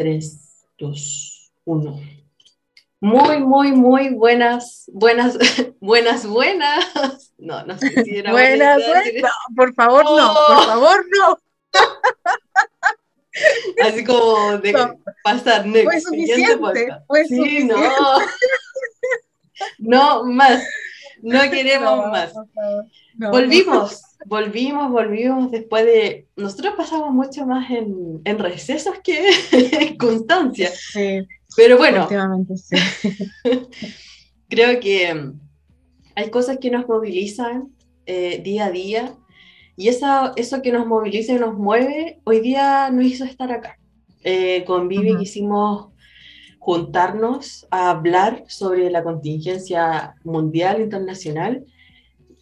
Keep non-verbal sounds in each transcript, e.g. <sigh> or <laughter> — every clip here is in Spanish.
3, 2, 1. Muy, muy, muy buenas, buenas, <laughs> buenas, buenas. No, no sé si era buenas, buenas. por favor, no, por oh. favor, no. <laughs> Así como de pasar next. Fue suficiente, fue sí, suficiente. no. <laughs> No más. No queremos más. volvimos, volvimos, volvimos después de. Nosotros pasamos mucho más en, en recesos que <laughs> en constancia. Sí. Pero bueno. Sí. <laughs> creo que hay cosas que nos movilizan eh, día a día y esa, eso que nos moviliza y nos mueve, hoy día nos hizo estar acá. Eh, con Vivi quisimos juntarnos a hablar sobre la contingencia mundial, internacional,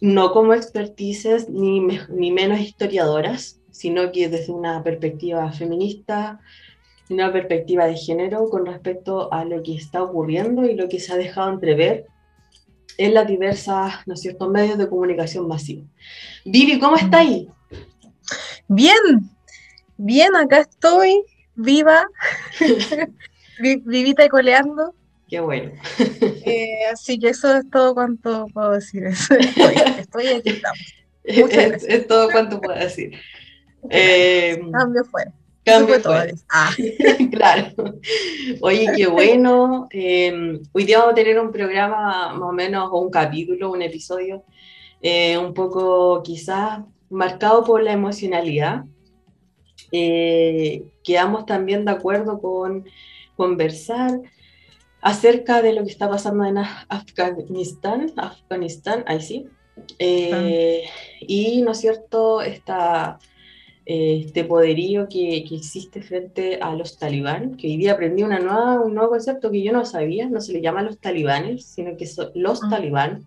no como expertices ni, ni menos historiadoras, sino que desde una perspectiva feminista, una perspectiva de género con respecto a lo que está ocurriendo y lo que se ha dejado entrever en las diversas, ¿no es cierto?, medios de comunicación masivos. Vivi, ¿cómo está ahí? Bien, bien, acá estoy, viva, <laughs> vivita y coleando. Qué bueno. Eh, así que eso es todo cuanto puedo decir. <laughs> Estoy, estoy aquí estamos. Es, todo cuanto puedo decir. Eh, Cambio fuera. Cambio fuera. Ah. <laughs> claro. Oye, qué bueno. Eh, hoy día vamos a tener un programa más o menos, o un capítulo, un episodio, un poco quizás marcado por la emocionalidad. quedamos también de acuerdo con conversar acerca de lo que está pasando en Afganistán, Afganistán, ahí sí, eh, y, ¿no es cierto?, esta, eh, este poderío que, que, existe frente a los talibán, que hoy día aprendí una nueva, un nuevo concepto que yo no sabía, no se le llama los talibanes, sino que son los ah. talibán,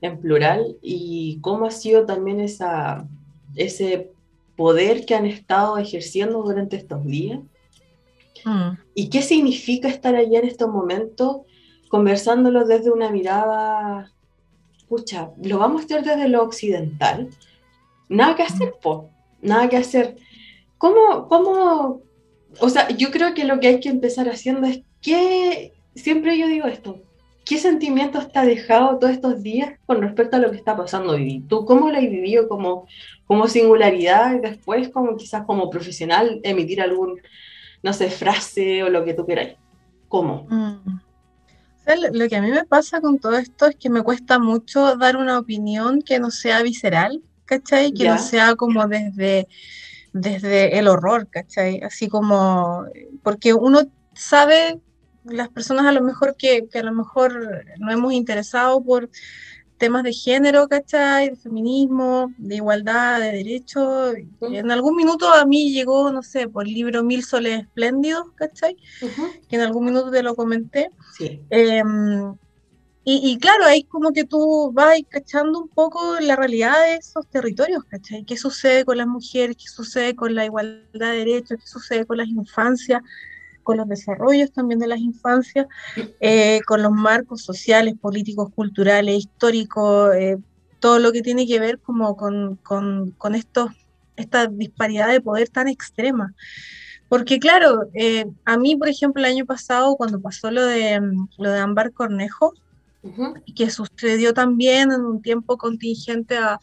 en plural, y cómo ha sido también esa, ese poder que han estado ejerciendo durante estos días Mm. ¿Y qué significa estar allá en estos momentos conversándolo desde una mirada, pucha, lo vamos a hacer desde lo occidental? Nada que hacer, po, nada que hacer. ¿Cómo, cómo, o sea, yo creo que lo que hay que empezar haciendo es que, siempre yo digo esto, ¿qué sentimiento está dejado todos estos días con respecto a lo que está pasando hoy? ¿Tú cómo lo has vivido como, como singularidad y después como quizás como profesional emitir algún no sé, frase o lo que tú queráis. ¿Cómo? Mm. lo que a mí me pasa con todo esto es que me cuesta mucho dar una opinión que no sea visceral, ¿cachai? Que no sea como desde, desde el horror, ¿cachai? Así como, porque uno sabe, las personas a lo mejor que, que a lo mejor no hemos interesado por temas de género, ¿cachai? De feminismo, de igualdad, de derechos. En algún minuto a mí llegó, no sé, por el libro Mil Soles Espléndidos, ¿cachai? Que en algún minuto te lo comenté. Sí. Em, y, claro, ahí como que tú vas cachando un poco la realidad de esos territorios, ¿cachai? ¿Qué sucede con las mujeres? ¿Qué sucede con la igualdad de derechos? ¿Qué sucede con las infancias? Con los desarrollos también de las infancias, eh, con los marcos sociales, políticos, culturales, históricos, eh, todo lo que tiene que ver como con, con, estos, esta disparidad de poder tan extrema. Porque claro, eh, a mí, por ejemplo, el año pasado, cuando pasó lo de, lo de Ámbar Cornejo, que sucedió también en un tiempo contingente a,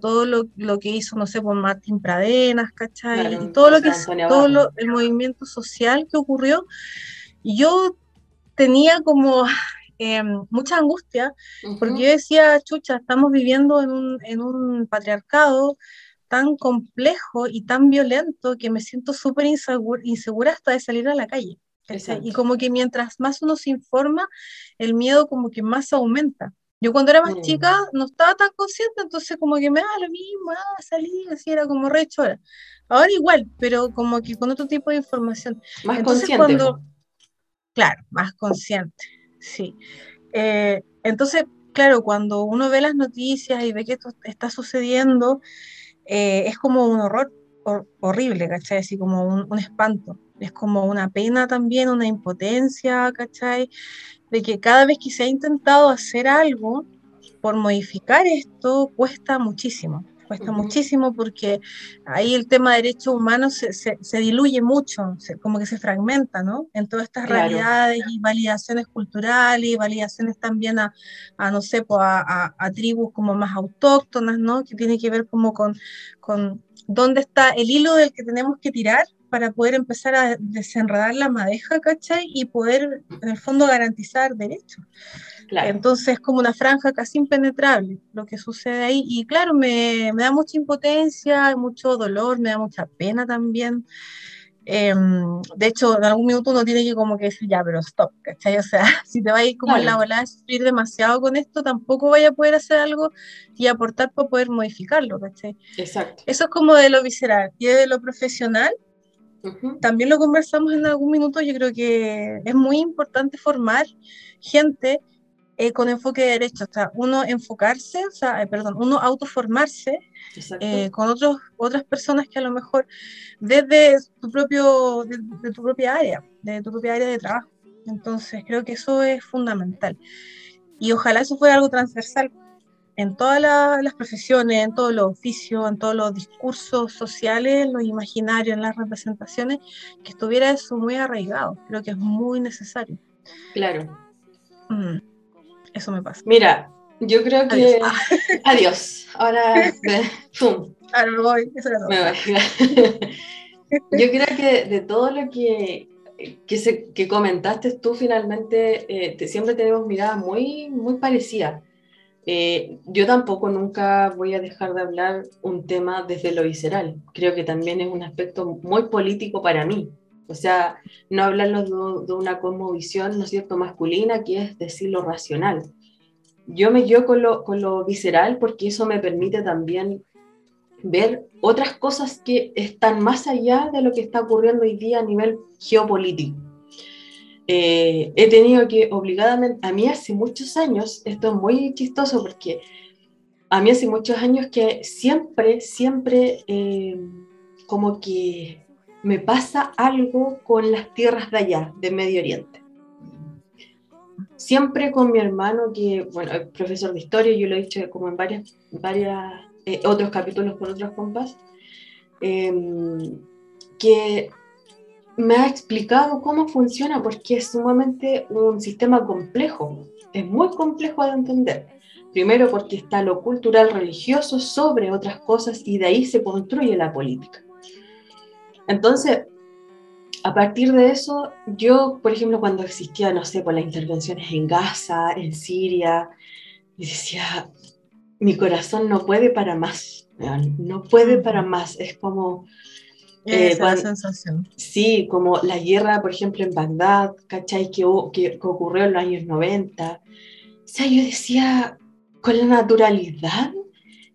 todo lo, que hizo, no sé, por Martín Pradenas, ¿cachai? y todo lo que todo el movimiento social que ocurrió. Yo tenía como em, mucha angustia, porque yo decía, chucha, estamos viviendo en un, en un patriarcado tan complejo y tan violento que me siento súper insegura hasta de salir a la calle. Y como que mientras más uno se informa, el miedo como que más aumenta. Yo cuando era más mm. chica no estaba tan consciente, entonces como que me da lo mismo, ah, salí, así era como re chora. Ahora igual, pero como que con otro tipo de información. Más entonces, consciente. Cuando, claro, más consciente, sí. Eh, entonces, claro, cuando uno ve las noticias y ve que esto está sucediendo, eh, es como un horror horrible, ¿cachai? Así como un espanto es como una pena también, una impotencia, ¿cachai? De que cada vez que se ha intentado hacer algo por modificar esto, cuesta muchísimo. cuesta muchísimo porque ahí el tema de derechos humanos se, se, diluye mucho, como que se fragmenta, ¿no? En todas estas realidades y validaciones culturales y validaciones también a, a no sé, pues a, a, tribus como más autóctonas, ¿no? Que tiene que ver como con, con dónde está el hilo del que tenemos que tirar para poder empezar a desenredar la madeja, ¿cachai? Y poder, en el fondo, garantizar derechos. Entonces es como una franja casi impenetrable lo que sucede ahí. Y claro, me, me da mucha impotencia, mucho dolor, me da mucha pena también. Em, de hecho, en algún minuto uno tiene que como que decir, ya, pero stop, ¿cachai? O sea, <laughs> si te vas a ir como en la ola de sufrir demasiado con esto, tampoco vaya a poder hacer algo y aportar para poder modificarlo, ¿cachai? Exacto. Eso es como de lo visceral. Y de lo profesional, también lo conversamos en algún minuto, yo creo que es muy importante formar gente eh, con enfoque de derecho, o sea, uno enfocarse, o sea, eh, perdón, uno autoformarse eh, con otros, otras personas que a lo mejor desde tu, propio, de, tu propia área, de tu propia área de trabajo. Entonces, creo que eso es fundamental. Y ojalá eso fuera algo transversal en todas las profesiones, en todos los oficios, en todos los discursos sociales, los imaginarios, en las representaciones, que estuviera eso muy arraigado. Creo que es muy necesario. Claro. Mm. Eso me pasa. Mira, yo creo que. Adiós. <laughs> Ahora. <laughs> ¡Pum! Ahora me voy. Eso era me <laughs> yo creo que de todo lo que, que, se, que comentaste tú, finalmente, eh, te, siempre tenemos miradas muy, muy parecidas. Eh, yo tampoco nunca voy a dejar de hablar un tema desde lo visceral. Creo que también es un aspecto muy político para mí. O sea, no hablarlo de, una cosmovisión, ¿no es cierto?, masculina, que es decir lo racional. Yo me guío con lo, con lo visceral porque eso me permite también ver otras cosas que están más allá de lo que está ocurriendo hoy día a nivel geopolítico. Eh, he tenido que obligadamente, a mí hace muchos años, esto es muy chistoso porque a mí hace muchos años que siempre, siempre eh, como que me pasa algo con las tierras de allá, de Medio Oriente. Siempre con mi hermano, que, bueno, es profesor de historia, yo lo he dicho como en varias, varias eh, otros capítulos con otros compas, em, que me ha explicado cómo funciona, porque es sumamente un sistema complejo, es muy complejo de entender. Primero porque está lo cultural religioso sobre otras cosas y de ahí se construye la política. Entonces, a partir de eso, yo, por ejemplo, cuando existía, no sé, por las intervenciones en Gaza, en Siria, decía, mi corazón no puede para más, no puede para más, es como... Eh, Esa sensación. Sí, como la guerra, por ejemplo, en Bagdad, ¿cachai? Que, que, que ocurrió en los años 90. O sea, yo decía, con la naturalidad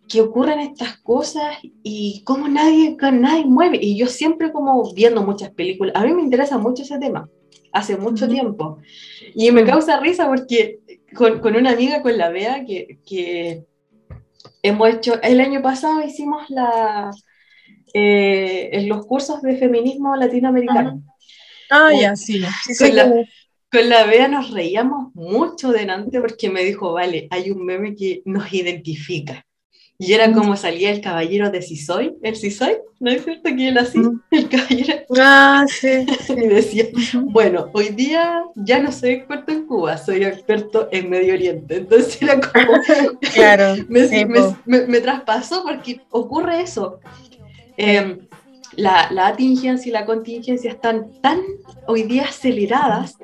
que ocurren estas cosas y cómo nadie, nadie mueve. Y yo siempre como viendo muchas películas, a mí me interesa mucho ese tema, hace mucho tiempo. Y me causa risa porque con, con una amiga, con la Bea, que, que, hemos hecho, el año pasado hicimos la, eh, en los cursos de feminismo latinoamericano. Ah, ya, sí. con, la, con la Bea nos reíamos mucho delante porque me dijo, vale, hay un meme que nos identifica. Y era como salía el caballero de Sisoy, el Sisoy, ¿no es cierto que él así? El caballero. Ah, sí. <laughs> y decía, bueno, hoy día ya no soy experto en Cuba, soy experto en Medio Oriente. Entonces era como, <laughs> claro, <laughs> me, me, traspasó porque ocurre eso. Em, la, la atingencia y la contingencia están tan hoy día aceleradas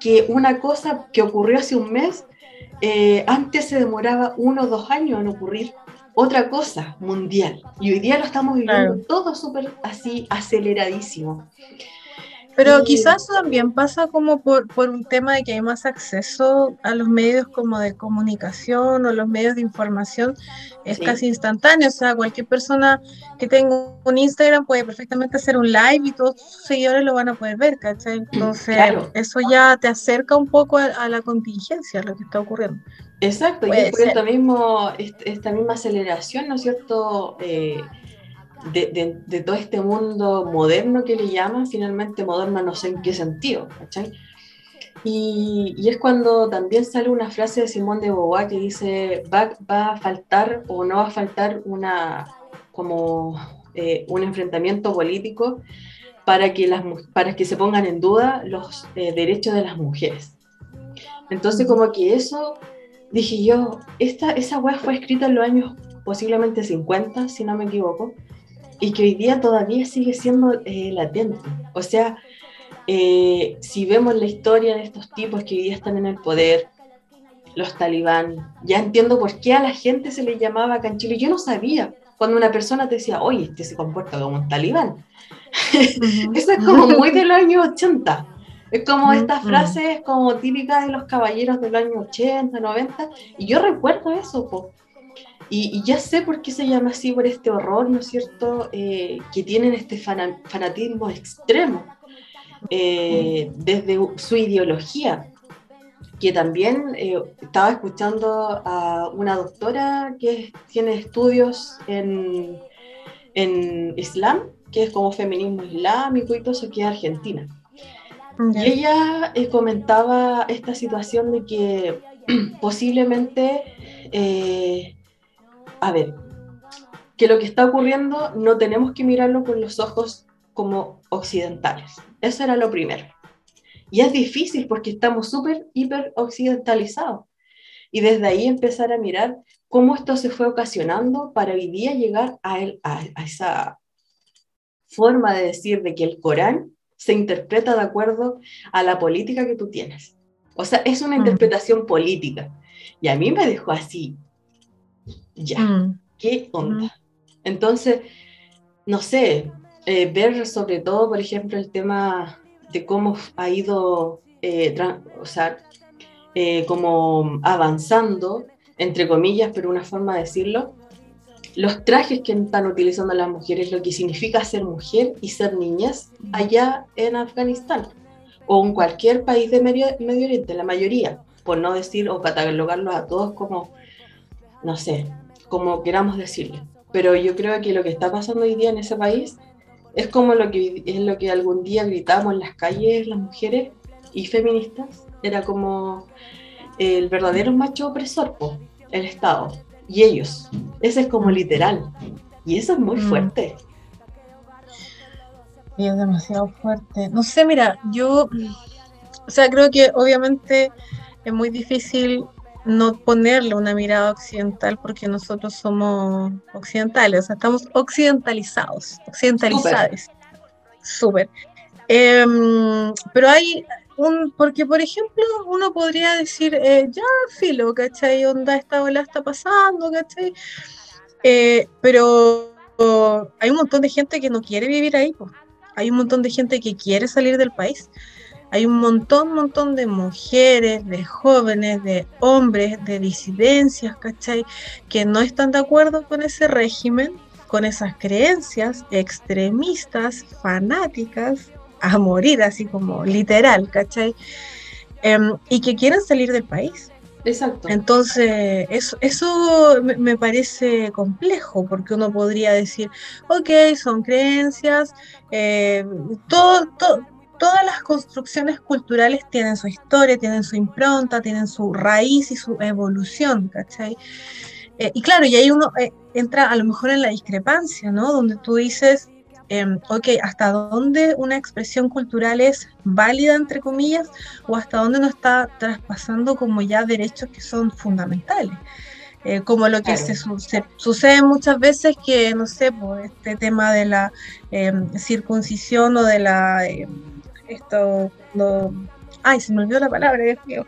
que una cosa que ocurrió hace un mes, eh, antes se demoraba uno o dos años en ocurrir otra cosa mundial. Y hoy día lo estamos viviendo todo súper así aceleradísimo. Pero quizás también pasa como por, por, un tema de que hay más acceso a los medios como de comunicación o los medios de información, es casi instantáneo, o sea, cualquier persona que tenga un Instagram puede perfectamente hacer un live y todos sus seguidores lo van a poder ver, ¿cachai? Entonces, eso ya te acerca un poco a, la contingencia, a lo que está ocurriendo. Exacto, y por esta, mismo, esta misma aceleración, ¿no es cierto? Eh, de, todo este mundo moderno que le llaman, finalmente moderno no sé en qué sentido, ¿cachai? Y, y, es cuando también sale una frase de Simón de Beauvoir que dice, va, va a faltar o no va a faltar una, como, eh, un enfrentamiento político para que, las, para que se pongan en duda los eh, derechos de las mujeres. Entonces como que eso, dije yo, esta, esa web fue escrita en los años posiblemente 50, si no me equivoco, y que hoy día todavía sigue siendo eh, latente. O sea, eh, si vemos la historia de estos tipos que hoy día están en el poder, los talibán, ya entiendo por qué a la gente se le llamaba canchilo. Yo no sabía cuando una persona te decía, oye, este se comporta como un talibán. <laughs> Eso es como muy de los años 80. Es como esta frase es como típica de los caballeros del año 80, 90. Y yo recuerdo eso, Y, ya sé por qué se llama así, por este horror, ¿no es cierto? Eh, que tienen este fanatismo extremo. Eh, desde su ideología, que también eh, estaba escuchando a una doctora que tiene estudios en, en Islam, que es como feminismo islámico y todo eso, que es Argentina. Y ella eh, comentaba esta situación de que <clears throat> posiblemente, a ver, que lo que está ocurriendo no tenemos que mirarlo con los ojos como occidentales. Eso era lo primero. Y es difícil porque estamos súper, hiper occidentalizados. Y desde ahí empezar a mirar cómo esto se fue ocasionando para hoy día llegar a, a, esa forma de decir de que el Corán se interpreta de acuerdo a la política que tú tienes. O sea, es una interpretación política. Y a mí me dejó así, ya, mm. ¿qué onda? Mm. Entonces, no sé, eh, ver sobre todo, por ejemplo, el tema de cómo ha ido, eh, o sea, eh, como avanzando, entre comillas, pero una forma de decirlo, los trajes que están utilizando las mujeres, lo que significa ser mujer y ser niñas allá en Afganistán o en cualquier país de Medio, Medio Oriente, la mayoría, por no decir o catalogarlos a todos como, no sé, como queramos decirlo. Pero yo creo que lo que está pasando hoy día en ese país es como lo que, es lo que algún día gritamos en las calles las mujeres y feministas. Era como el verdadero macho opresor, el Estado. Y ellos. Ese es como literal. Y eso es muy mm. fuerte. Y es demasiado fuerte. No sé, mira, yo, o sea, creo que obviamente es muy difícil no ponerle una mirada occidental porque nosotros somos occidentales, estamos occidentalizados, occidentalizados. Súper. Em, pero hay un, porque por ejemplo, uno podría decir, eh, ya, filo, ¿cachai? Onda, esta ola está pasando, ¿cachai? Eh, pero hay un montón de gente que no quiere vivir ahí, hay un montón de gente que quiere salir del país. Hay un montón, montón de mujeres, de jóvenes, de hombres, de disidencias, ¿cachai? Que no están de acuerdo con ese régimen, con esas creencias extremistas, fanáticas, a morir, así como literal, ¿cachai? Em, y que quieren salir del país. Exacto. Entonces, eso, eso me parece complejo, porque uno podría decir, ok, son creencias, eh, todo, todo, todas las construcciones culturales tienen su historia, tienen su impronta, tienen su raíz y su evolución, ¿cachai? Eh, y claro, y ahí uno eh, entra a lo mejor en la discrepancia, ¿no? Donde tú dices, em, ok, ¿hasta dónde una expresión cultural es válida, entre comillas, o hasta dónde no está traspasando como ya derechos que son fundamentales? Eh, como lo que se, sucede muchas veces que, no sé, por este tema de la em, circuncisión o de la em, esto, no, ay, se me olvidó la palabra, Dios mío,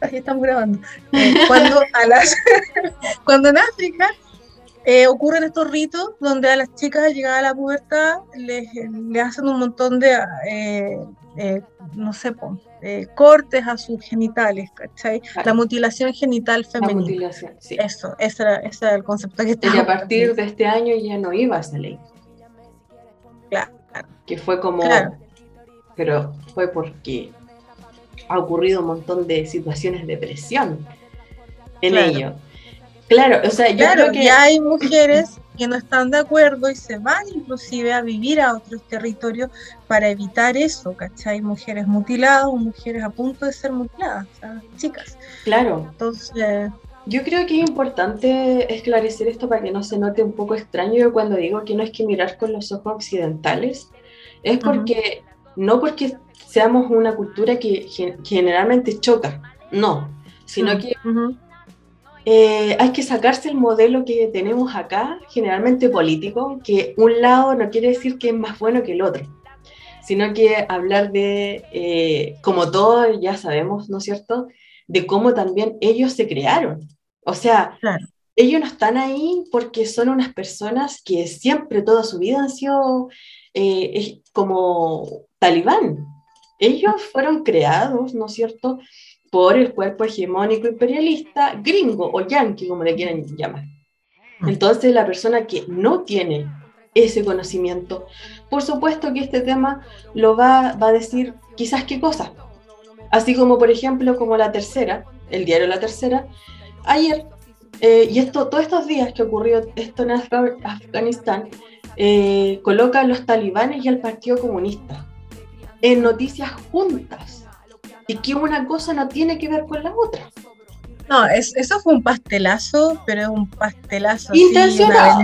ahí estamos grabando, eh, cuando, a las, <laughs> cuando en África eh, ocurren estos ritos donde a las chicas llegada a la pubertad les, hacen un montón de, eh, no sé, cortes a sus genitales, ¿cachai? La mutilación genital femenina. La mutilación, sí. Eso, ese era, ese era el concepto que estaba. Y a partir de este año ya no iba esa ley. Claro. Que fue como pero fue porque ha ocurrido un montón de situaciones de presión en ello. Claro, o sea, yo creo que ya hay mujeres que no están de acuerdo y se van inclusive a vivir a otros territorios para evitar eso, ¿cachai? Mujeres mutiladas o mujeres a punto de ser mutiladas, chicas. Claro. Entonces... Yo creo que es importante esclarecer esto para que no se note un poco extraño cuando digo que no es que mirar con los ojos occidentales, es porque, no porque seamos una cultura que, generalmente choca, no, sino que eh, hay que sacarse el modelo que tenemos acá, generalmente político, que un lado no quiere decir que es más bueno que el otro, sino que hablar de, eh, como todos ya sabemos, ¿no es cierto?, de cómo también ellos se crearon. O sea, ellos no están ahí porque son unas personas que siempre, toda su vida han sido eh, como talibán. Ellos fueron creados, ¿no es cierto?, por el cuerpo hegemónico imperialista gringo o yanqui, como le quieran llamar. Mm. Entonces, la persona que no tiene ese conocimiento, por supuesto que este tema lo va, va a decir quizás qué cosa. Así como, por ejemplo, como la tercera, el diario La Tercera, ayer, eh, y esto, todos estos días que ocurrió esto en Afganistán, eh, coloca a los talibanes y al Partido Comunista en noticias juntas y que una cosa no tiene que ver con la otra. No, eso fue un pastelazo, pero es un pastelazo. Intencionado.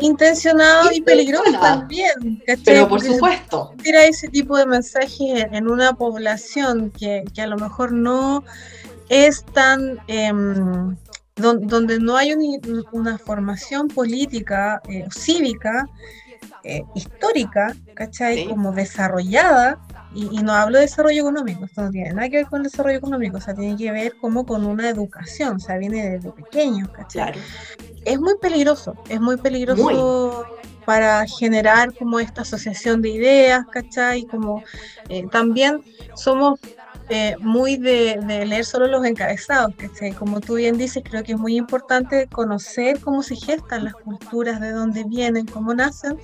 intencionado y peligroso también. Pero por supuesto. Tira ese tipo de mensajes en una población que, que a lo mejor no es tan em, donde no hay una formación política eh, cívica eh, histórica, ¿cachai? Como desarrollada, y, no hablo de desarrollo económico, esto no tiene nada que ver con el desarrollo económico, o sea, tiene que ver como con una educación, o sea, viene desde pequeño, ¿cachai? Es muy peligroso, es muy peligroso para generar como esta asociación de ideas, ¿cachai? Como eh, también somos eh, muy de, leer solo los encabezados, que como tú bien dices, creo que es muy importante conocer cómo se gestan las culturas, de dónde vienen, cómo nacen,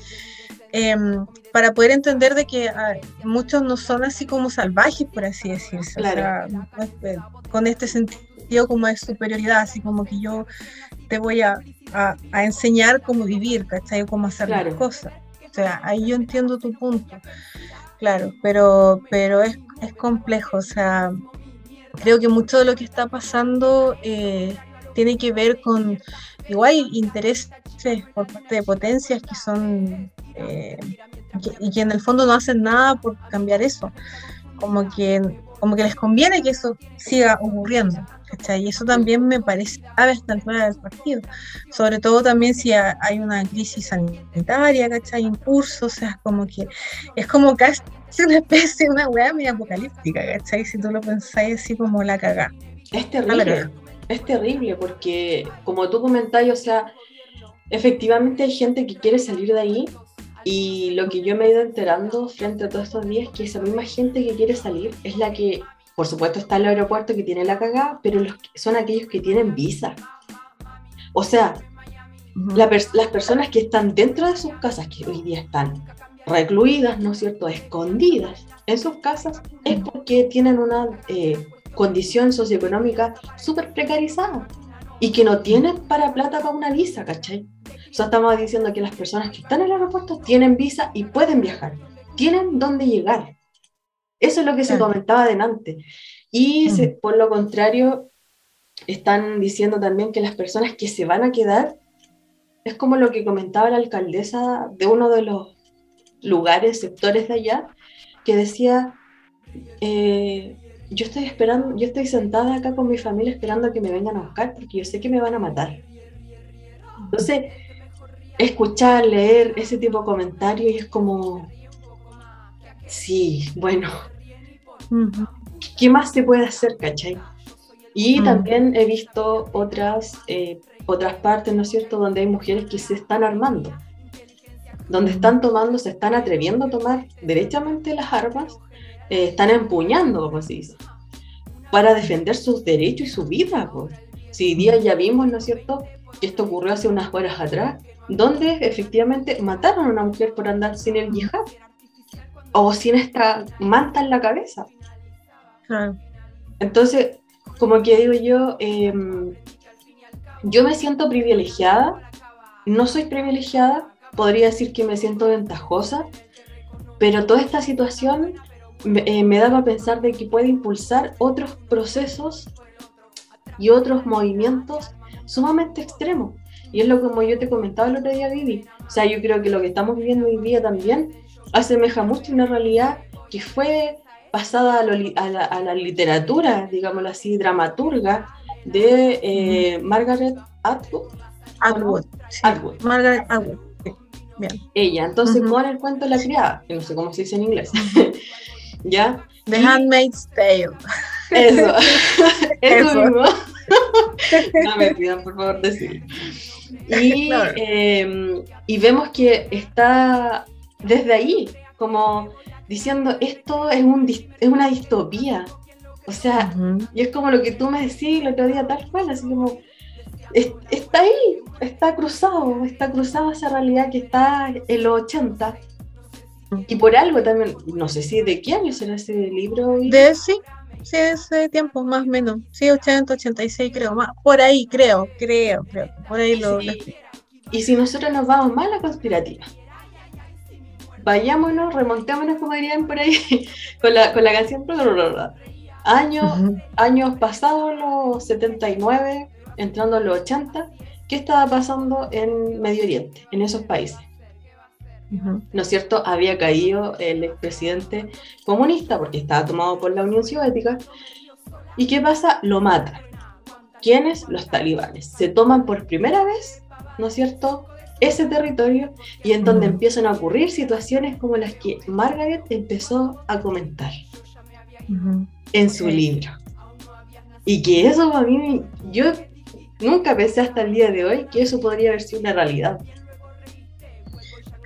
em, para poder entender de que ah, muchos no son así como salvajes, por así decirse, eh, con este sentido como de superioridad, así como que yo te voy a, enseñar cómo vivir, ¿cachai? cómo hacer las cosas. O sea, ahí yo entiendo tu punto. Claro, pero, pero es, es complejo, o sea, creo que mucho de lo que está pasando eh, tiene que ver con igual intereses por parte de potencias que son eh, y que en el fondo no hacen nada por cambiar eso, como que como que les conviene que eso siga ocurriendo. Y eso también me parece grave hasta el fuera del partido. Sobre todo también si hay una crisis sanitaria, ¿cachai? En curso, o sea, como que es como casi una especie de una weá medio apocalíptica, ¿cachai? Si tú lo pensáis así como la cagá. Es terrible, es terrible porque como tú comentáis, o sea, efectivamente hay gente que quiere salir de ahí y lo que yo me he ido enterando frente a todos estos días es que esa misma gente que quiere salir es la que por supuesto está el aeropuerto que tiene la cagada, pero los, son aquellos que tienen visa. O sea, las personas que están dentro de sus casas, que hoy día están recluidas, ¿no es cierto?, escondidas en sus casas, es porque tienen una eh, condición socioeconómica súper precarizada y que no tienen para plata para una visa, ¿cachai? O sea, estamos diciendo que las personas que están en el aeropuerto tienen visa y pueden viajar, tienen dónde llegar. Eso es lo que se comentaba adelante. Y mm. por lo contrario, están diciendo también que las personas que se van a quedar, es como lo que comentaba la alcaldesa de uno de los lugares, sectores de allá, que decía, eh, yo estoy esperando, yo estoy sentada acá con mi familia esperando que me vengan a buscar porque yo sé que me van a matar. Entonces, escuchar, leer ese tipo de comentarios y es como, Sí, bueno. ¿Qué más se puede hacer, cachai? Y mm. también he visto otras, eh, otras partes, ¿no es cierto?, donde hay mujeres que se están armando, donde están tomando, se están atreviendo a tomar derechamente las armas, eh, están empuñando, como se dice, para defender sus derechos y su vida. Pues. Si día ya vimos, ¿no es cierto?, que esto ocurrió hace unas horas atrás, donde efectivamente mataron a una mujer por andar sin el yihad o sin esta manta en la cabeza. Entonces, como que digo yo, em, yo me siento privilegiada no soy privilegiada, podría decir que me siento ventajosa, pero toda esta situación me, eh, me daba a pensar de que puede impulsar otros procesos y otros movimientos sumamente extremos. Y es lo como yo te comentaba el otro día, Vivi. O sea, yo creo que lo que estamos viviendo hoy día también asemeja mucho a una realidad que fue pasada a, la, literatura, digámoslo así, dramaturga, de eh, Margaret Atwood. Atwood. Atwood. Margaret Atwood. Bien. Ella, entonces con el cuento de la criada, que no sé cómo se dice en inglés. <laughs> ¿Ya? The Handmaid's Tale. Eso, <laughs> <laughs> eso, mismo. no me pidan, por favor, decirlo. Y, <laughs> em, y vemos que está desde ahí, como diciendo, esto es, un, es una distopía. O sea, y es como lo que tú me decís el otro día, tal cual, así como, está ahí, está cruzado, está cruzada esa realidad que está en los 80. Y por algo también, no sé si de qué año será ese libro. De sí, sí, ese tiempo más o menos. Sí, 80, 86 creo, más, por ahí creo, creo, creo. Por ahí lo, Y si nosotros nos vamos más a la conspirativa, vayámonos, remontémonos, como dirían por ahí, <laughs> con la, con la canción. Años, años pasados, los 79, entrando a los 80, ¿qué estaba pasando en Medio Oriente, en esos países? ¿No es cierto? Había caído el expresidente comunista porque estaba tomado por la Unión Soviética. ¿Y qué pasa? Lo matan. ¿Quiénes? Los talibanes. Se toman por primera vez, ¿no es cierto? ese territorio y en donde empiezan a ocurrir situaciones como las que Margaret empezó a comentar en su libro. Y que eso a mí, yo nunca pensé hasta el día de hoy que eso podría haber sido una realidad.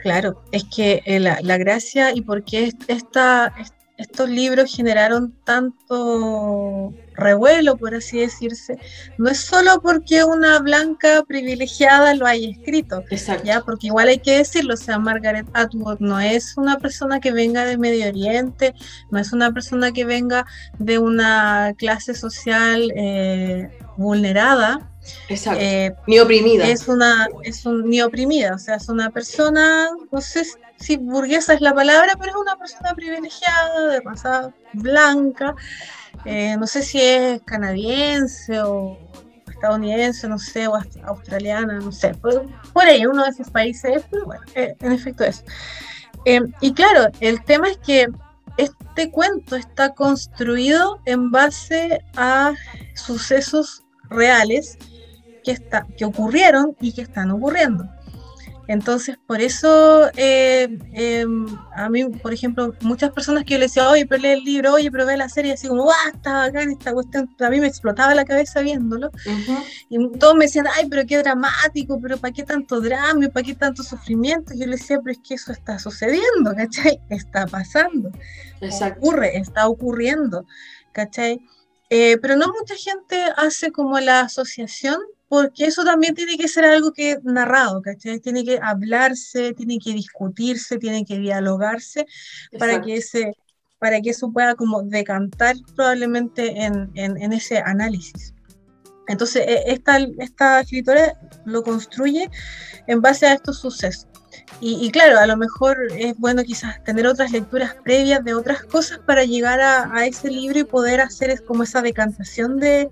Claro, es que eh, la, la, gracia y por qué esta, estos libros generaron tanto revuelo, por así decirse, no es solo porque una blanca privilegiada lo haya escrito, ya porque igual hay que decirlo, o sea, Margaret Atwood no es una persona que venga de Medio Oriente, no es una persona que venga de una clase social eh, vulnerada, Exacto. Eh, ni oprimida. Es una, es un, ni oprimida, o sea, es una persona, no sé si burguesa es la palabra, pero es una persona privilegiada, de raza blanca, eh, no sé si es canadiense o estadounidense, no sé, o australiana, no sé, por, ahí, uno de esos países, pero bueno, eh, en efecto es. y claro, el tema es que este cuento está construido en base a sucesos reales que, está, que ocurrieron y que están ocurriendo. Entonces, por eso eh, em, a mí, por ejemplo, muchas personas que yo le decía, oye, pero lee el libro, oye, pero ve la serie, así como, ¡ah, está en esta cuestión! A mí me explotaba la cabeza viéndolo. Y todos me decían, ay, pero qué dramático, pero ¿para qué tanto drama? ¿Para qué tanto sufrimiento? Y yo le decía, pero es que eso está sucediendo, ¿cachai? Está pasando. Ocurre, está ocurriendo, ¿cachai? Eh, pero no mucha gente hace como la asociación, porque eso también tiene que ser algo que narrado, ¿cachai? Tiene que hablarse, tiene que discutirse, tiene que dialogarse para que, ese, para que eso pueda como decantar probablemente en, en, ese análisis. Entonces, e, esta, esta escritora lo construye en base a estos sucesos. Y, claro, a lo mejor es bueno quizás tener otras lecturas previas de otras cosas para llegar a, ese libro y poder hacer como esa decantación de,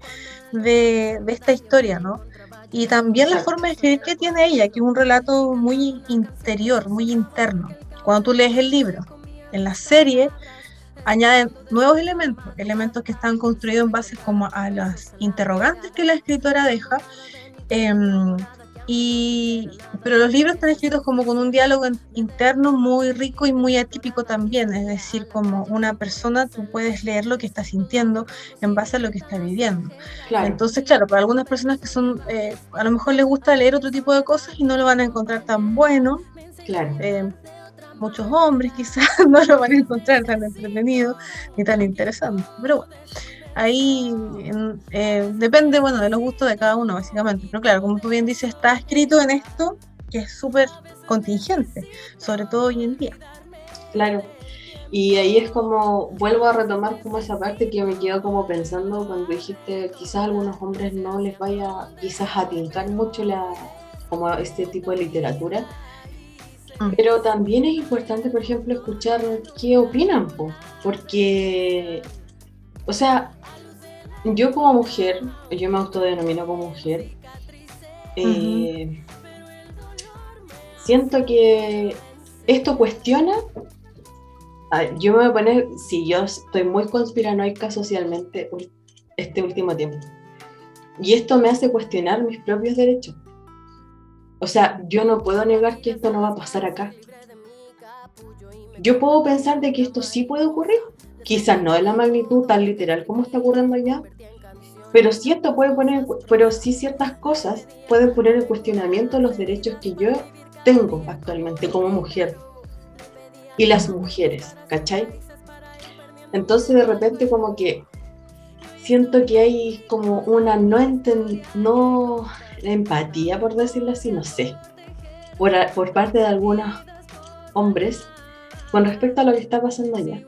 de, esta historia, ¿no? Y también la forma de escribir que tiene ella, que es un relato muy interior, muy interno. Cuando tú lees el libro, en la serie añaden nuevos elementos, elementos que están construidos en base como a las interrogantes que la escritora deja. Em, y, pero los libros están escritos como con un diálogo interno muy rico y muy atípico también, es decir, como una persona tú puedes leer lo que está sintiendo en base a lo que está viviendo. Entonces, claro, para algunas personas que son, eh, a lo mejor les gusta leer otro tipo de cosas y no lo van a encontrar tan bueno. Claro. Eh, muchos hombres quizás <laughs> no lo van a encontrar tan entretenido ni tan interesante, pero bueno ahí eh, depende, bueno, de los gustos de cada uno, básicamente. Pero claro, como tú bien dices, está escrito en esto que es súper contingente, sobre todo hoy en día. Claro. Y ahí es como, vuelvo a retomar como esa parte que me quedo como pensando cuando dijiste, quizás a algunos hombres no les vaya quizás a tincar mucho la, como este tipo de literatura. Mm. Pero también es importante, por ejemplo, escuchar qué opinan, porque, o sea, yo como mujer, yo me autodenomino como mujer, eh, siento que esto cuestiona. yo me voy a poner, si yo estoy muy conspiranoica socialmente este último tiempo. Y esto me hace cuestionar mis propios derechos. O sea, yo no puedo negar que esto no va a pasar acá. Yo puedo pensar de que esto sí puede ocurrir, quizás no de la magnitud tan literal como está ocurriendo allá, pero sí puede poner, pero sí ciertas cosas pueden poner en cuestionamiento los derechos que yo tengo actualmente como mujer y las mujeres, ¿cachai? Entonces de repente como que siento que hay como una no, no empatía, por decirlo así, no sé, por, por parte de algunos hombres con respecto a lo que está pasando allá.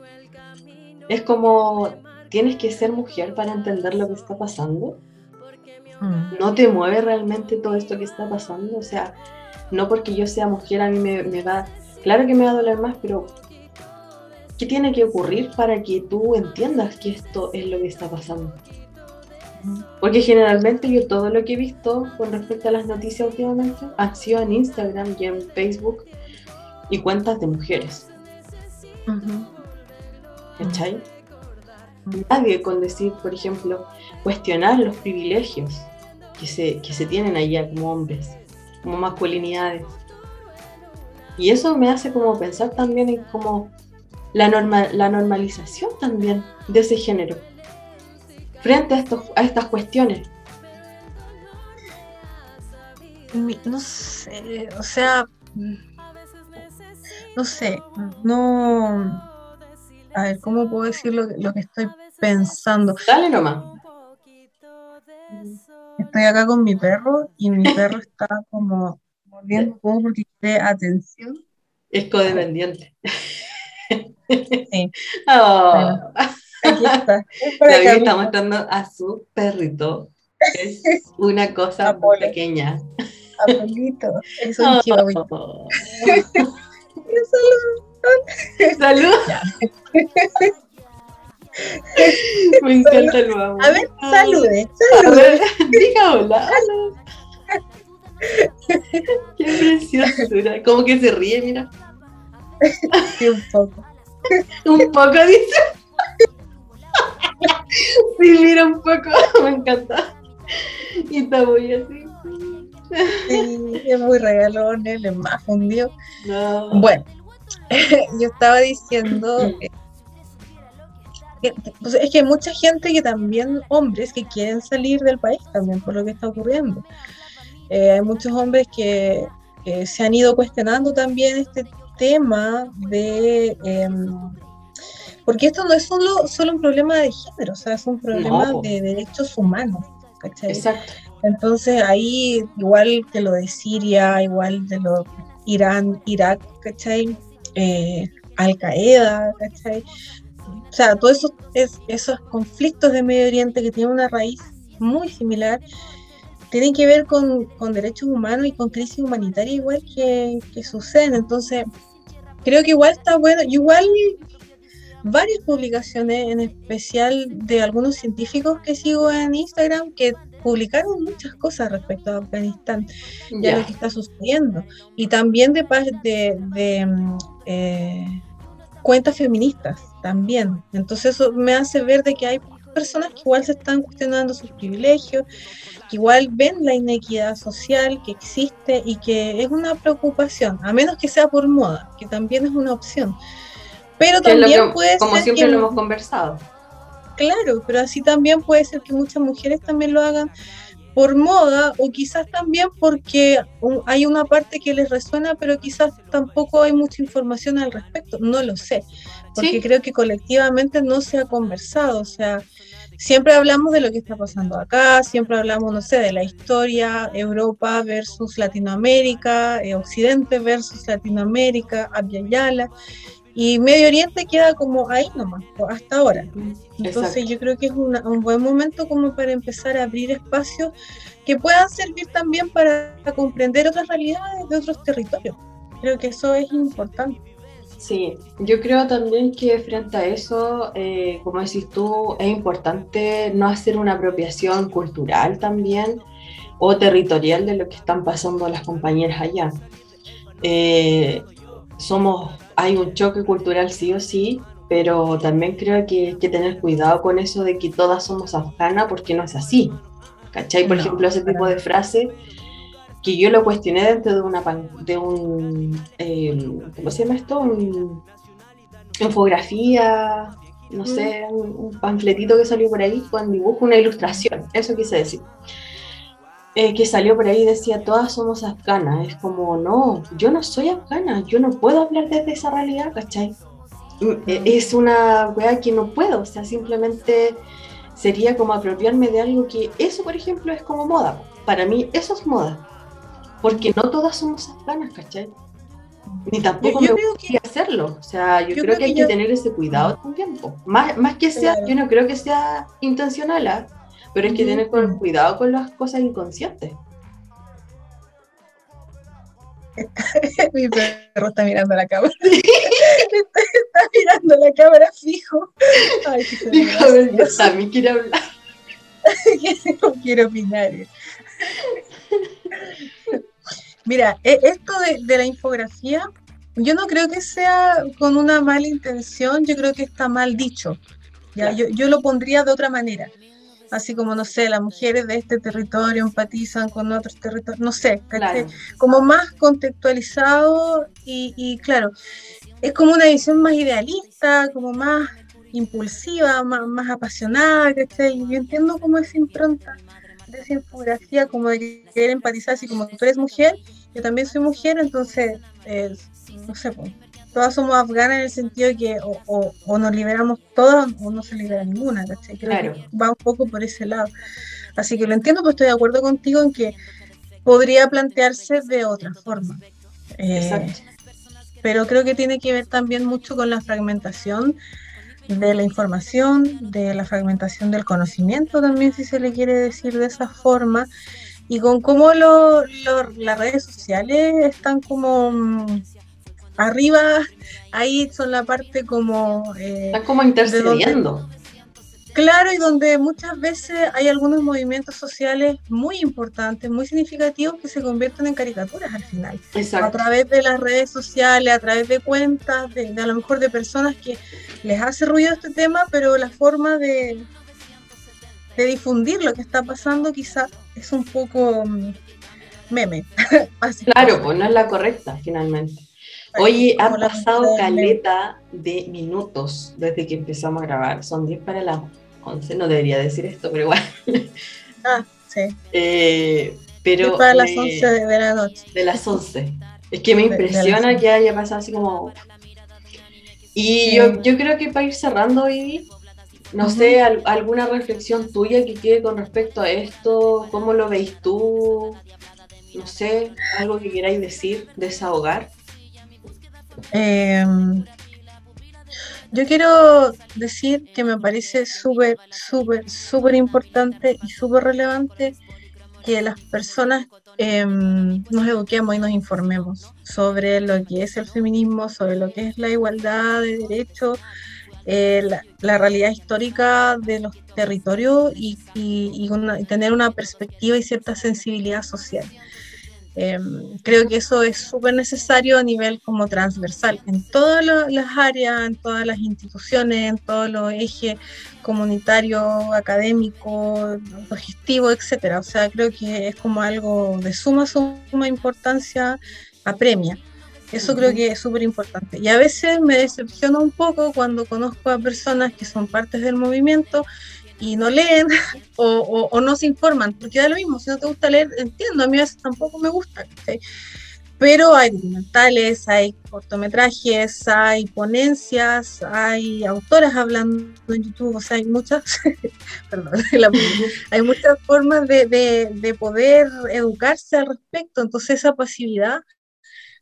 Es como, tienes que ser mujer para entender lo que está pasando. Mm. No te mueve realmente todo esto que está pasando. O sea, no porque yo sea mujer a mí me, me va, claro que me va a doler más, pero ¿qué tiene que ocurrir para que tú entiendas que esto es lo que está pasando? Porque generalmente yo todo lo que he visto con respecto a las noticias últimamente ha sido en Instagram y en Facebook y cuentas de mujeres. ¿Cachai? Nadie con decir, por ejemplo, cuestionar los privilegios que se, que se tienen allá como hombres, como masculinidades. Y eso me hace como pensar también en como la, la normalización también de ese género frente a, estos, a estas cuestiones? No sé, o sea, no sé, no... A ver, ¿cómo puedo decir lo, que estoy pensando? Dale nomás. Estoy acá con mi perro y mi perro está como mordiendo un poco porque quiere atención. Es codependiente. Sí. <laughs> Oh. Aquí está. está mostrando a su perrito. Es <laughs> una cosa muy pequeña. Abuelito, es un oh. <laughs> Salud. Me encanta el mamá. A ver, salude. salude. diga hola. Qué preciosura. Como que se ríe, mira. Sí, un poco. un poco, dice. sí, mira un poco, me encanta. Y está muy así. Sí, es muy regalón, él es más fundido. Bueno, <laughs> yo estaba diciendo que, pues, es que hay mucha gente que también, hombres que quieren salir del país también por lo que está ocurriendo. Eh, hay muchos hombres que, se han ido cuestionando también este tema de em, porque esto no es solo, solo un problema de género, o sea, es un problema de derechos humanos. ¿cachai? Exacto. Entonces ahí, igual que lo de Siria, igual de lo Irán, Irak, ¿cachai? Eh, Al Qaeda, ¿cachai? O sea, todos esos, esos conflictos de Medio Oriente que tienen una raíz muy similar, tienen que ver con, con derechos humanos y con crisis humanitaria igual que, que suceden. Entonces, creo que igual está bueno, igual varias publicaciones, en especial de algunos científicos que sigo en Instagram, que publicaron muchas cosas respecto a Afganistán y a lo que está sucediendo. Y también de, de, de mm, eh, cuentas feministas también. Entonces eso me hace ver de que hay personas que igual se están cuestionando sus privilegios, que igual ven la inequidad social que existe y que es una preocupación, a menos que sea por moda, que también es una opción. Pero también puede como siempre lo hemos conversado. Claro, pero así también puede ser que muchas mujeres también lo hagan por moda o quizás también porque hay una parte que les resuena, pero quizás tampoco hay mucha información al respecto, no lo sé, porque creo que colectivamente no se ha conversado, o sea, siempre hablamos de lo que está pasando acá, siempre hablamos, no sé, de la historia, Europa versus Latinoamérica, eh, Occidente versus Latinoamérica, Abya Yala, Y Medio Oriente queda como ahí nomás, hasta ahora. Entonces yo creo que es un buen momento como para empezar a abrir espacios que puedan servir también para comprender otras realidades de otros territorios. Creo que eso es importante. Sí, yo creo también que frente a eso, eh, como decís tú, es importante no hacer una apropiación cultural también o territorial de lo que están pasando las compañeras allá. Eh, somos, hay un choque cultural sí o sí, pero también creo que hay que tener cuidado con eso de que todas somos afganas porque no es así. ¿Cachai? Por ejemplo, ese tipo de frase que yo lo cuestioné dentro de una de un eh, ¿cómo se llama esto? Un, infografía, no sé, mm. un, panfletito que salió por ahí con dibujo, una ilustración, eso quise decir. Eh, que salió por ahí decía, todas somos afganas. Es como, no, yo no soy afgana, yo no puedo hablar desde esa realidad, ¿cachai? Mm, eh, es una weá que no puedo, o sea, simplemente sería como apropiarme de algo que eso, por ejemplo, es como moda. Para mí eso es moda porque no todas somos afganas, ¿cachai? Ni tampoco yo, me gustaría hacerlo. O sea, yo, creo, que hay que tener ese cuidado también. Más, más que sea, yo no creo que sea intencional, ¿ah? Pero hay que tener cuidado con las cosas inconscientes. <laughs> Mi perro está mirando la cámara. <laughs> está mirando la cámara fijo. Ay, qué <laughs> también quiere hablar. no quiero opinar. Mira, e, esto de, la infografía, yo no creo que sea con una mala intención, yo creo que está mal dicho. ¿ya? Yo, lo pondría de otra manera. Así como, no sé, las mujeres de este territorio empatizan con otros territorios, no sé, como más contextualizado y, claro, es como una visión más idealista, como más impulsiva, más, más apasionada, ¿cachai? Yo entiendo cómo es impronta de esa infografía, como de querer empatizar, así como tú eres mujer, yo también soy mujer, entonces, eh, no sé, pues, todas somos afganas en el sentido de que o, o, nos liberamos todas o no se libera ninguna, ¿cachai? Creo que va un poco por ese lado. Así que lo entiendo, pues estoy de acuerdo contigo en que podría plantearse de otra forma. Eh, pero creo que tiene que ver también mucho con la fragmentación de la información, de la fragmentación del conocimiento también, si se le quiere decir de esa forma, y con cómo lo, las redes sociales están como mm, arriba, ahí son la parte como... Eh, están como intercediendo. Claro, y donde muchas veces hay algunos movimientos sociales muy importantes, muy significativos, que se convierten en caricaturas al final. Exacto. A través de las redes sociales, a través de cuentas, de, a lo mejor de personas que les hace ruido este tema, pero la forma de, de difundir lo que está pasando quizás es un poco mm, meme. <laughs> claro, pues no es la correcta finalmente. Oye, ha pasado caleta de minutos desde que empezamos a grabar. Son 10 para las 11, no debería decir esto, pero igual. <laughs> Ah, sí. Eh, pero, para las 11 de, la noche. De las 11. Es que me impresiona que haya pasado así como... Y yo, yo, creo que para ir cerrando, Vivi, no sé, alguna reflexión tuya que quede con respecto a esto, ¿cómo lo veis tú? No sé, algo que queráis decir, desahogar. Eh, yo quiero decir que me parece súper, súper, súper importante y súper relevante que las personas em, nos eduquemos y nos informemos sobre lo que es el feminismo, sobre lo que es la igualdad de derechos, eh, la, realidad histórica de los territorios y, y tener una perspectiva y cierta sensibilidad social. Em, creo que eso es súper necesario a nivel como transversal, en todas las áreas, en todas las instituciones, en todos los ejes comunitario, académico, logístico, etcétera. O sea, creo que es como algo de suma, suma importancia, apremia. Eso creo que es súper importante. Y a veces me decepciona un poco cuando conozco a personas que son partes del movimiento y no leen <laughs> o, no se informan, porque da lo mismo, si no te gusta leer, entiendo, a mí a veces tampoco me gusta, pero hay documentales, hay cortometrajes, hay ponencias, hay autoras hablando en YouTube, o sea, hay muchas, <laughs> perdón, <laughs> hay muchas formas de, de, de, poder educarse al respecto, entonces esa pasividad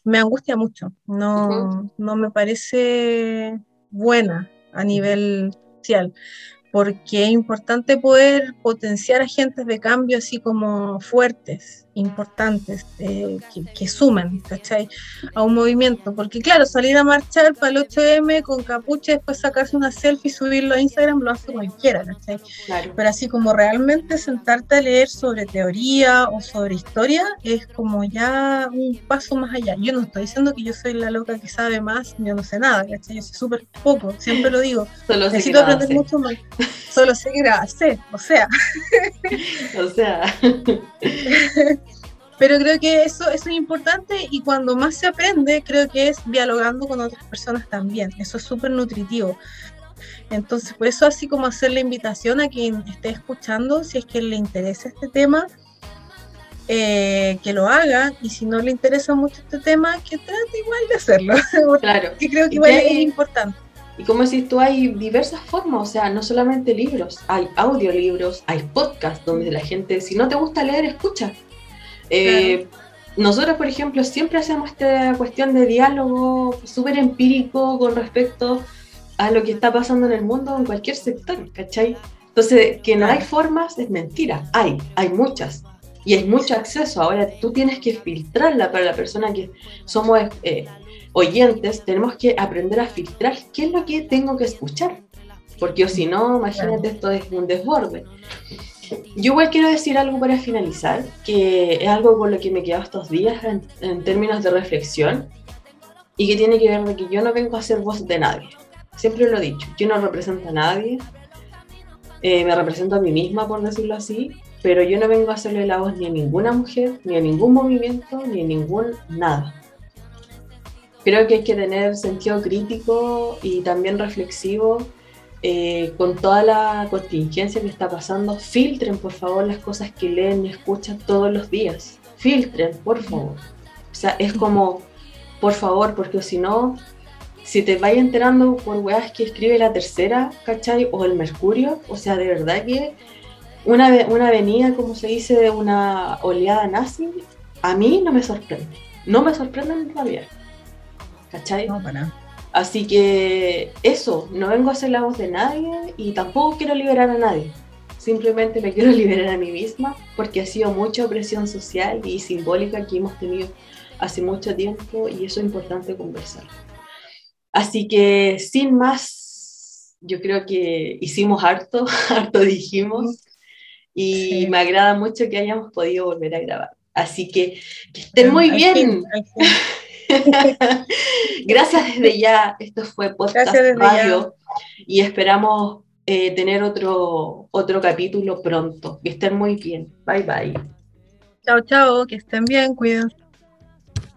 me angustia mucho. No, no me parece buena a nivel social porque es importante poder potenciar agentes de cambio así como fuertes, importantes, eh, que, sumen, ¿cachai? A un movimiento, porque claro, salir a marchar para el 8M con capucha, después sacarse una selfie y subirlo a Instagram lo hace cualquiera, ¿cachai? Pero así como realmente sentarte a leer sobre teoría o sobre historia es como ya un paso más allá. Yo no estoy diciendo que yo soy la loca que sabe más, yo no sé nada, ¿cachai? Yo sé súper poco, siempre lo digo. <laughs> Necesito aprender mucho más. Solo sé que sé, o sea. <laughs> o sea. <laughs> Pero creo que eso, eso es importante y cuando más se aprende, creo que es dialogando con otras personas también. Eso es súper nutritivo. Entonces, por eso así como hacer la invitación a quien esté escuchando, si es que le interesa este tema, eh, que lo haga y si no le interesa mucho este tema, que trate igual de hacerlo. <laughs> Claro. que creo que igual es importante. Y como decís tú, hay diversas formas, o sea, no solamente libros, hay audiolibros, hay podcasts donde la gente, si no te gusta leer, escucha. Eh, nosotros, por ejemplo, siempre hacemos esta cuestión de diálogo súper empírico con respecto a lo que está pasando en el mundo en cualquier sector, ¿cachai? Entonces, que no hay formas es mentira, hay, hay muchas. Y hay mucho acceso. Ahora tú tienes que filtrarla para la persona que somos eh, oyentes, tenemos que aprender a filtrar qué es lo que tengo que escuchar, porque si no, imagínate, esto es un desborde. Yo igual quiero decir algo para finalizar, que es algo con lo que me he quedado estos días en, términos de reflexión y que tiene que ver de que yo no vengo a ser voz de nadie. Siempre lo he dicho, yo no represento a nadie, eh, me represento a mí misma, por decirlo así, pero yo no vengo a hacerle la voz ni a ninguna mujer, ni a ningún movimiento, ni a ningún nada creo que hay que tener sentido crítico y también reflexivo eh, con toda la contingencia que está pasando. Filtren, por favor, las cosas que leen y escuchan todos los días. Filtren, por favor. O sea, es como, por favor, porque si no, si te vayas enterando por weas que escribe la tercera, ¿cachai? O el Mercurio, o sea, de verdad que una, una avenida, como se dice, de una oleada nazi, a mí no me sorprende. No me sorprende en realidad. ¿cachai? No, para. Así que eso, no vengo a ser la voz de nadie y tampoco quiero liberar a nadie. Simplemente me quiero <laughs> liberar a mí misma porque ha sido mucha opresión social y simbólica que hemos tenido hace mucho tiempo y eso es importante conversar. Así que sin más, yo creo que hicimos harto, <laughs> harto dijimos y me agrada mucho que hayamos podido volver a grabar. Así que que estén muy bien. <laughs> <laughs> Gracias desde ya. Esto fue Podcast Radio y esperamos eh, tener otro, otro capítulo pronto. Que estén muy bien. Bye bye. Chao, chao. Que estén bien. Cuídense.